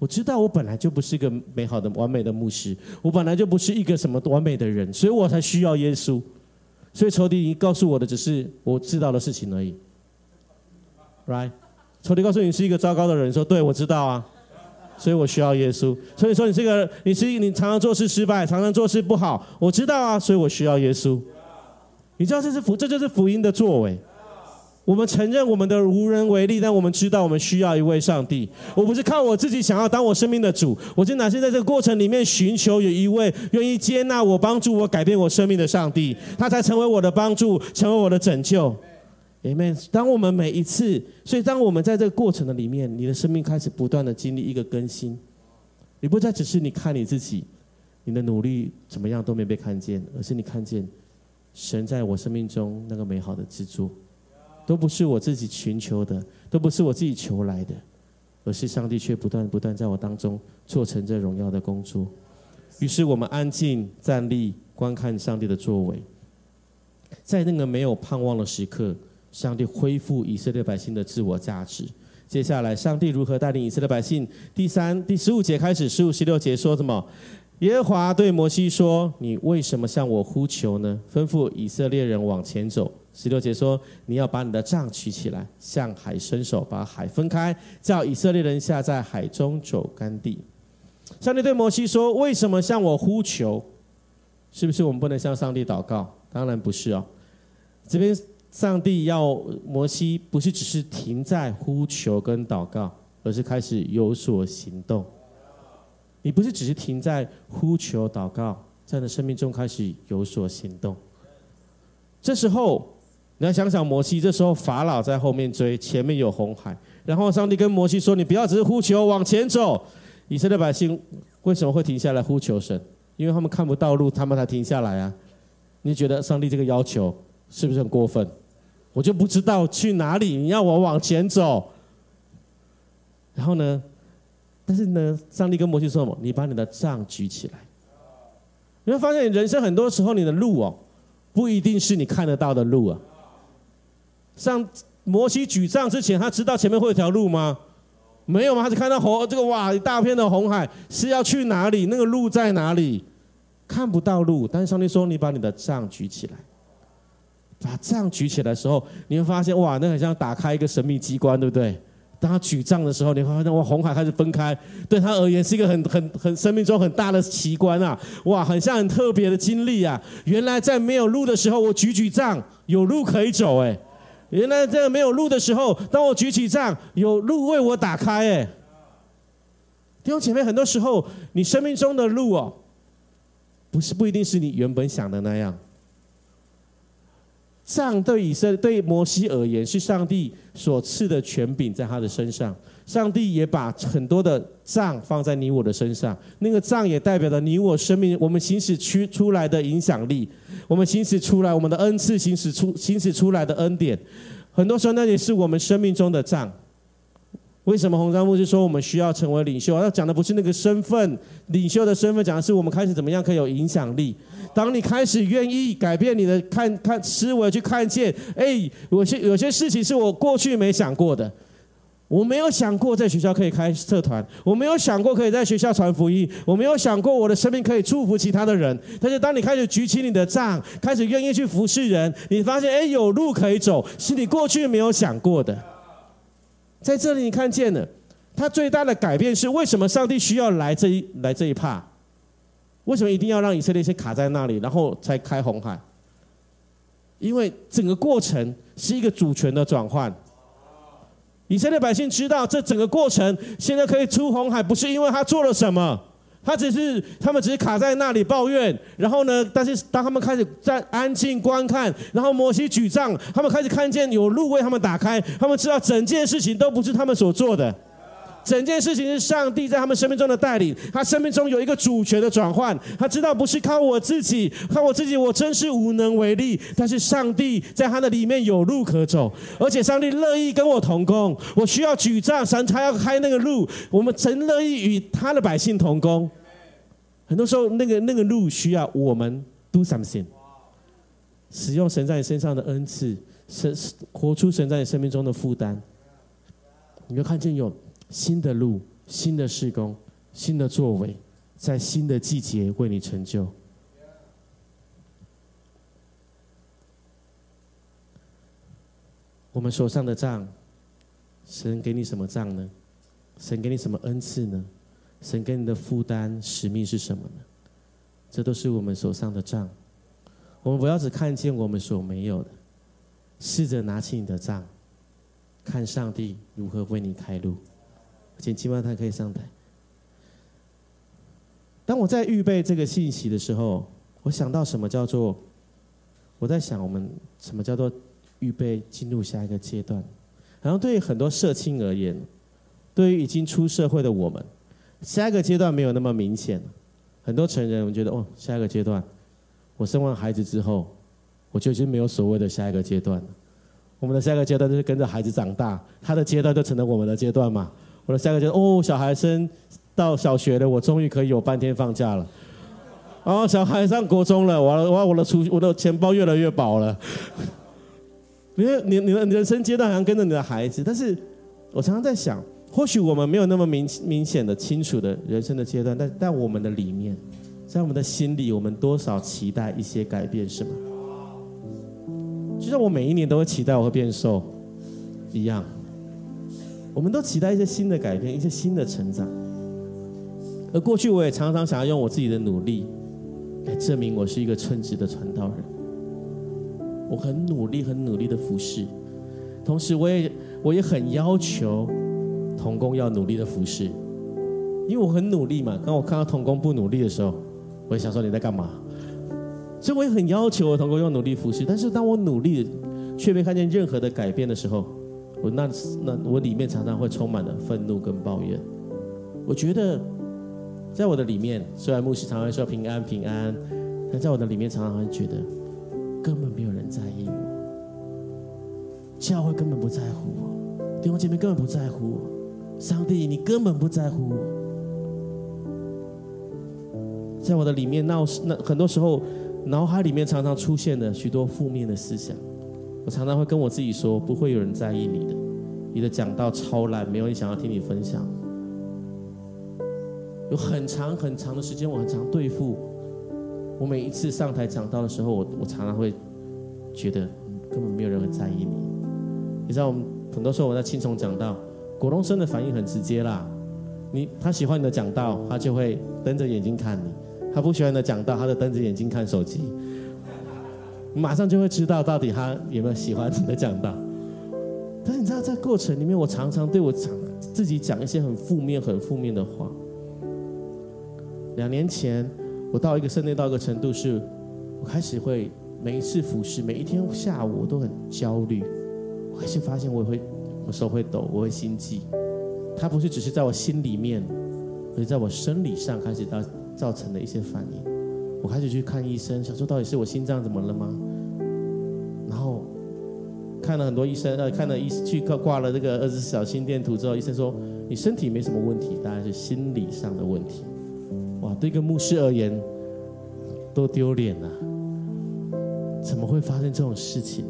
我知道我本来就不是一个美好的完美的牧师，我本来就不是一个什么完美的人，所以我才需要耶稣。所以仇敌已告诉我的只是我知道的事情而已，right？仇敌告诉你是一个糟糕的人，说对我知道啊，所以我需要耶稣。所以说你这个你是你常常做事失败，常常做事不好，我知道啊，所以我需要耶稣。你知道这是福，这就是福音的作为。我们承认我们的无人为力，但我们知道我们需要一位上帝。我不是靠我自己想要当我生命的主，我是哪些在这个过程里面寻求有一位愿意接纳我、帮助我、改变我生命的上帝，他才成为我的帮助，成为我的拯救。Amen。当我们每一次，所以当我们在这个过程的里面，你的生命开始不断的经历一个更新，你不再只是你看你自己，你的努力怎么样都没被看见，而是你看见神在我生命中那个美好的制作。都不是我自己寻求的，都不是我自己求来的，而是上帝却不断不断在我当中做成这荣耀的工作。于是我们安静站立，观看上帝的作为。在那个没有盼望的时刻，上帝恢复以色列百姓的自我价值。接下来，上帝如何带领以色列百姓？第三、第十五节开始，十五、十六节说什么？耶和华对摩西说：“你为什么向我呼求呢？吩咐以色列人往前走。”十六节说：“你要把你的杖举起来，向海伸手，把海分开，叫以色列人下在海中走干地。”上帝对摩西说：“为什么向我呼求？是不是我们不能向上帝祷告？当然不是哦。这边上帝要摩西，不是只是停在呼求跟祷告，而是开始有所行动。你不是只是停在呼求祷告，在你的生命中开始有所行动。这时候。”你要想想摩西，这时候法老在后面追，前面有红海，然后上帝跟摩西说：“你不要只是呼求，往前走。”以色列百姓为什么会停下来呼求神？因为他们看不到路，他们才停下来啊！你觉得上帝这个要求是不是很过分？我就不知道去哪里，你要我往前走。然后呢？但是呢，上帝跟摩西说什么？你把你的杖举起来。你会发现，人生很多时候，你的路哦，不一定是你看得到的路啊。上摩西举杖之前，他知道前面会有条路吗？没有吗？他只看到红这个哇一大片的红海，是要去哪里？那个路在哪里？看不到路。但是上帝说：“你把你的杖举起来。”把杖举起来的时候，你会发现哇，那很像打开一个神秘机关，对不对？当他举杖的时候，你会发现哇，红海开始分开，对他而言是一个很很很生命中很大的奇观啊！哇，很像很特别的经历啊！原来在没有路的时候，我举举杖，有路可以走，哎。原来在没有路的时候，当我举起杖，有路为我打开。哎，弟兄姐妹，很多时候你生命中的路哦，不是不一定是你原本想的那样。杖对以色列、对摩西而言是上帝所赐的权柄在他的身上。上帝也把很多的杖放在你我的身上，那个杖也代表着你我生命，我们行使出出来的影响力，我们行使出来我们的恩赐，行使出行使出来的恩典。很多时候，那也是我们生命中的杖。为什么红山牧师说我们需要成为领袖？他讲的不是那个身份，领袖的身份，讲的是我们开始怎么样可以有影响力。当你开始愿意改变你的看看思维，去看见，哎，有些有些事情是我过去没想过的。我没有想过在学校可以开社团，我没有想过可以在学校传福音，我没有想过我的生命可以祝福其他的人。但是当你开始举起你的杖，开始愿意去服侍人，你发现，哎，有路可以走，是你过去没有想过的。在这里，你看见了，他最大的改变是为什么上帝需要来这一来这一帕？为什么一定要让以色列先卡在那里，然后才开红海？因为整个过程是一个主权的转换。以色列百姓知道，这整个过程现在可以出红海，不是因为他做了什么，他只是他们只是卡在那里抱怨。然后呢，但是当他们开始在安静观看，然后摩西举杖，他们开始看见有路为他们打开，他们知道整件事情都不是他们所做的。整件事情是上帝在他们生命中的带领，他生命中有一个主权的转换。他知道不是靠我自己，靠我自己，我真是无能为力。但是上帝在他的里面有路可走，而且上帝乐意跟我同工。我需要举杖，神他要开那个路。我们真乐意与他的百姓同工。很多时候，那个那个路需要我们 do something，使用神在你身上的恩赐，神活出神在你生命中的负担。你就看见有。新的路，新的施工，新的作为，在新的季节为你成就。我们手上的杖，神给你什么杖呢？神给你什么恩赐呢？神给你的负担使命是什么呢？这都是我们手上的杖。我们不要只看见我们所没有的，试着拿起你的杖，看上帝如何为你开路。请期望他可以上台。当我在预备这个信息的时候，我想到什么叫做？我在想我们什么叫做预备进入下一个阶段？然后对于很多社青而言，对于已经出社会的我们，下一个阶段没有那么明显。很多成人，我们觉得哦，下一个阶段，我生完孩子之后，我就已经没有所谓的下一个阶段了。我们的下一个阶段就是跟着孩子长大，他的阶段就成了我们的阶段嘛。我的下个就是，哦，小孩升到小学了，我终于可以有半天放假了。哦，小孩上国中了，我我我的储我的钱包越来越饱了。因为你你的人生阶段好像跟着你的孩子，但是我常常在想，或许我们没有那么明明显的清楚的人生的阶段，但在我们的里面，在我们的心里，我们多少期待一些改变，是吗？就像我每一年都会期待我会变瘦一样。我们都期待一些新的改变，一些新的成长。而过去，我也常常想要用我自己的努力来证明我是一个称职的传道人。我很努力，很努力的服侍，同时我也我也很要求童工要努力的服侍，因为我很努力嘛。当我看到童工不努力的时候，我也想说你在干嘛？所以我也很要求我童工要努力服侍。但是当我努力却没看见任何的改变的时候，我那那我里面常常会充满了愤怒跟抱怨。我觉得，在我的里面，虽然牧师常常说平安平安，但在我的里面常常会觉得，根本没有人在意我，教会根本不在乎我，弟兄姐妹根本不在乎我，上帝你根本不在乎我。在我的里面，闹那很多时候，脑海里面常常出现了许多负面的思想。我常常会跟我自己说，不会有人在意你的，你的讲道超烂，没有人想要听你分享。有很长很长的时间，我很常对付。我每一次上台讲道的时候，我我常常会觉得根本没有人会在意你。你知道，我们很多时候我在青虫讲道，果东生的反应很直接啦。你他喜欢你的讲道，他就会瞪着眼睛看你；他不喜欢你的讲道，他就瞪着眼睛看手机。马上就会知道到底他有没有喜欢你的讲道。但是你知道，在过程里面，我常常对我讲自己讲一些很负面、很负面的话。两年前，我到一个圣殿到一个程度，是我开始会每一次服侍，每一天下午我都很焦虑。我开始发现我会，我手会抖，我会心悸。它不是只是在我心里面，而是在我生理上开始到造成的一些反应。我开始去看医生，想说到底是我心脏怎么了吗？然后看了很多医生，呃，看了医去挂挂了这个二十四小心电图之后，医生说你身体没什么问题，大概是心理上的问题。哇，对一个牧师而言，多丢脸啊！怎么会发生这种事情？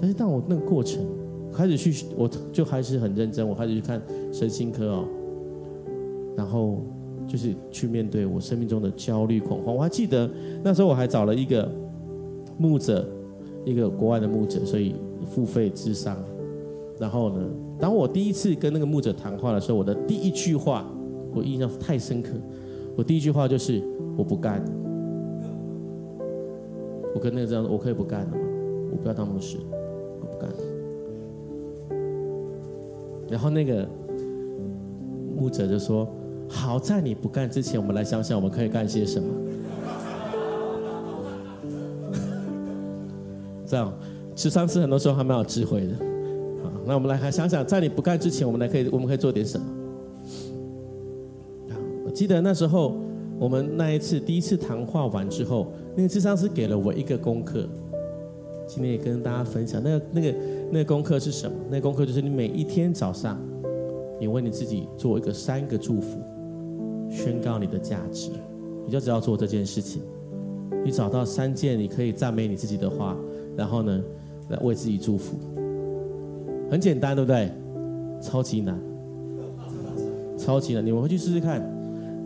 但是当我那个过程开始去，我就还是很认真，我开始去看神经科哦，然后就是去面对我生命中的焦虑恐慌。我还记得那时候我还找了一个牧者，一个国外的牧者，所以付费智商。然后呢，当我第一次跟那个牧者谈话的时候，我的第一句话我印象太深刻，我第一句话就是我不干。我跟那个这样，我可以不干了吗？我不要当牧师，我不干。然后那个牧者就说：“好在你不干之前，我们来想想我们可以干些什么。”这样，智商是很多时候还蛮有智慧的。好，那我们来还想想，在你不干之前，我们来可以我们可以做点什么？我记得那时候。我们那一次第一次谈话完之后，那个智商师给了我一个功课，今天也跟大家分享。那个那个那个功课是什么？那个功课就是你每一天早上，你为你自己做一个三个祝福，宣告你的价值，你就只要做这件事情。你找到三件你可以赞美你自己的话，然后呢，来为自己祝福。很简单，对不对？超级难，超级难，你们回去试试看。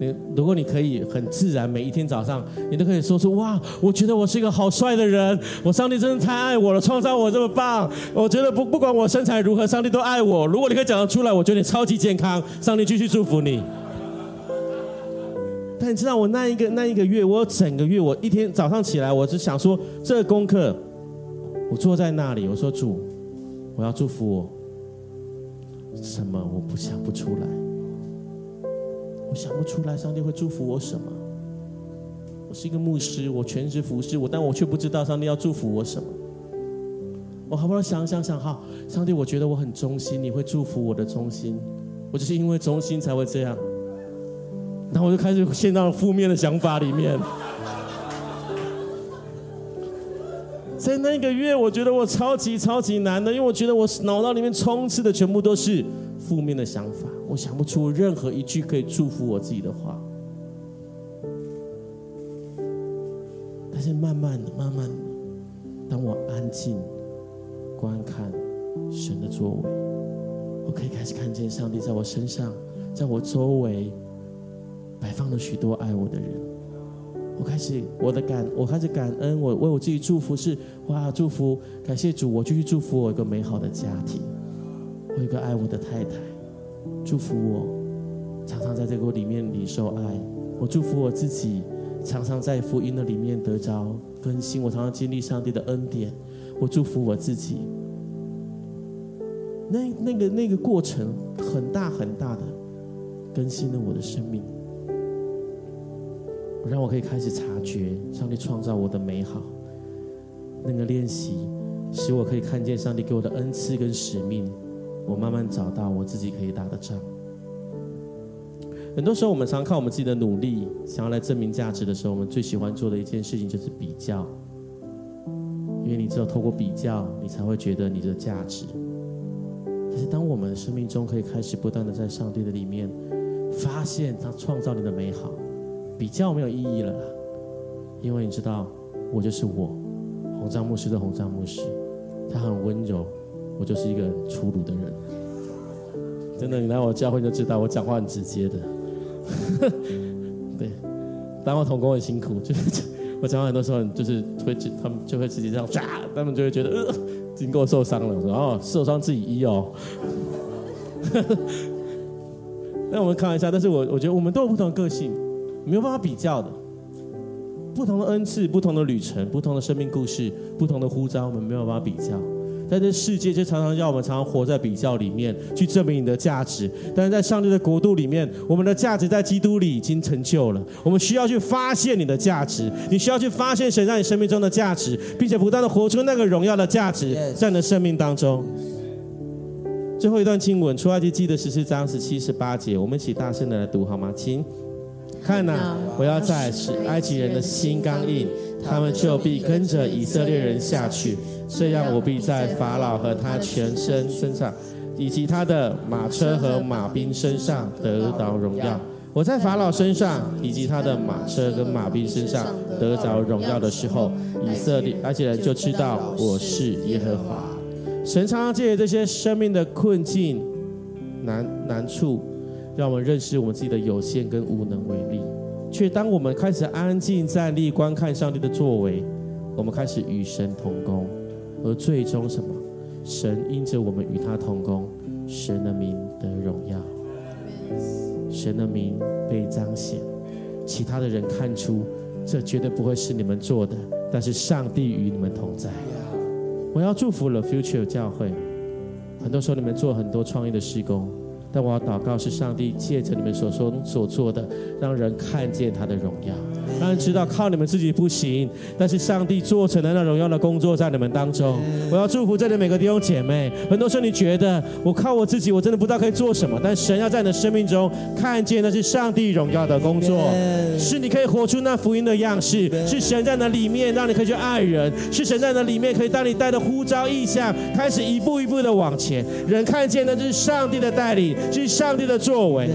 你如果你可以很自然，每一天早上你都可以说出哇，我觉得我是一个好帅的人，我上帝真的太爱我了，创造我这么棒，我觉得不不管我身材如何，上帝都爱我。如果你可以讲得出来，我觉得你超级健康，上帝继续祝福你。你知道我那一个那一个月，我整个月我一天早上起来，我只想说这个功课，我坐在那里，我说主，我要祝福我，什么我不想不出来。我想不出来，上帝会祝福我什么？我是一个牧师，我全职服侍我，但我却不知道上帝要祝福我什么。我好不容易想想想，好，上帝，我觉得我很忠心，你会祝福我的忠心。我就是因为忠心才会这样。然后我就开始陷到了负面的想法里面。在那个月，我觉得我超级超级难的，因为我觉得我脑袋里面充斥的全部都是负面的想法。我想不出任何一句可以祝福我自己的话，但是慢慢的、慢慢的，当我安静观看神的作为，我可以开始看见上帝在我身上，在我周围摆放了许多爱我的人。我开始我的感，我开始感恩，我为我自己祝福是哇，祝福感谢主，我继续祝福我一个美好的家庭，我一个爱我的太太。祝福我，常常在这个里面领受爱。我祝福我自己，常常在福音的里面得着更新。我常常经历上帝的恩典。我祝福我自己，那那个那个过程很大很大的更新了我的生命，让我可以开始察觉上帝创造我的美好。那个练习使我可以看见上帝给我的恩赐跟使命。我慢慢找到我自己可以打的仗。很多时候，我们常靠我们自己的努力，想要来证明价值的时候，我们最喜欢做的一件事情就是比较。因为你只有透过比较，你才会觉得你的价值。但是，当我们的生命中可以开始不断的在上帝的里面发现他创造你的美好，比较没有意义了。因为你知道，我就是我，红章牧师的红章牧师，他很温柔。我就是一个粗鲁的人，真的，你来我教会就知道，我讲话很直接的。对，当我同工很辛苦，就是 我讲话很多时候就是会，他们就会直接这样，唰，他们就会觉得呃，经过受伤了。我说哦，受伤自己医哦。那我们开玩笑，但是我我觉得我们都有不同的个性，没有办法比较的。不同的恩赐，不同的旅程，不同的生命故事，不同的呼召，我们没有办法比较。在这世界，就常常要我们常常活在比较里面，去证明你的价值。但是在上帝的国度里面，我们的价值在基督里已经成就了。我们需要去发现你的价值，你需要去发现神在你生命中的价值，并且不断的活出那个荣耀的价值在你的生命当中。最后一段经文，出埃及记的十四章十七、十八节，我们一起大声的来读好吗？请看呐，我要在使埃及人的心刚硬，他们就必跟着以色列人下去。这样，我必在法老和他全身身上，以及他的马车和马兵身上得到荣耀。我在法老身上，以及他的马车跟马兵身上得着荣耀的时候，以色列埃及人就知道我是耶和华。神常常借这些生命的困境、难难处，让我们认识我们自己的有限跟无能为力。却当我们开始安静站立观看上帝的作为，我们开始与神同工，而最终什么？神因着我们与他同工，神的名得荣耀，神的名被彰显。其他的人看出这绝对不会是你们做的，但是上帝与你们同在。我要祝福了 Future 教会。很多时候你们做很多创意的施工，但我要祷告是上帝借着你们所说所做的，让人看见他的荣耀。让人知道靠你们自己不行，但是上帝做成了那荣耀的工作在你们当中。我要祝福这里每个弟兄姐妹。很多时候你觉得我靠我自己，我真的不知道可以做什么，但神要在你的生命中看见那是上帝荣耀的工作，是你可以活出那福音的样式，是神在那里面让你可以去爱人，是神在那里面可以当你带着呼召意向，开始一步一步的往前。人看见的是上帝的带领，是上帝的作为，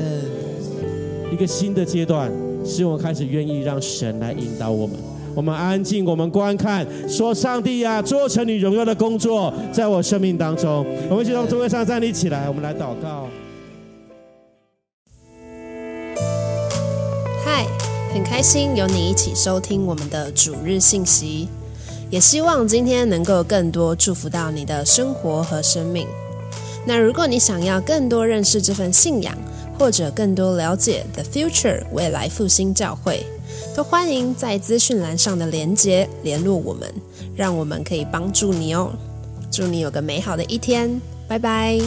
一个新的阶段。使我们开始愿意让神来引导我们。我们安静，我们观看，说：“上帝呀，做成你荣耀的工作，在我生命当中。”我们一起从座位上站立起来，我们来祷告。嗨，很开心有你一起收听我们的主日信息，也希望今天能够更多祝福到你的生活和生命。那如果你想要更多认识这份信仰，或者更多了解 The Future 未来复兴教会，都欢迎在资讯栏上的连接联络我们，让我们可以帮助你哦。祝你有个美好的一天，拜拜。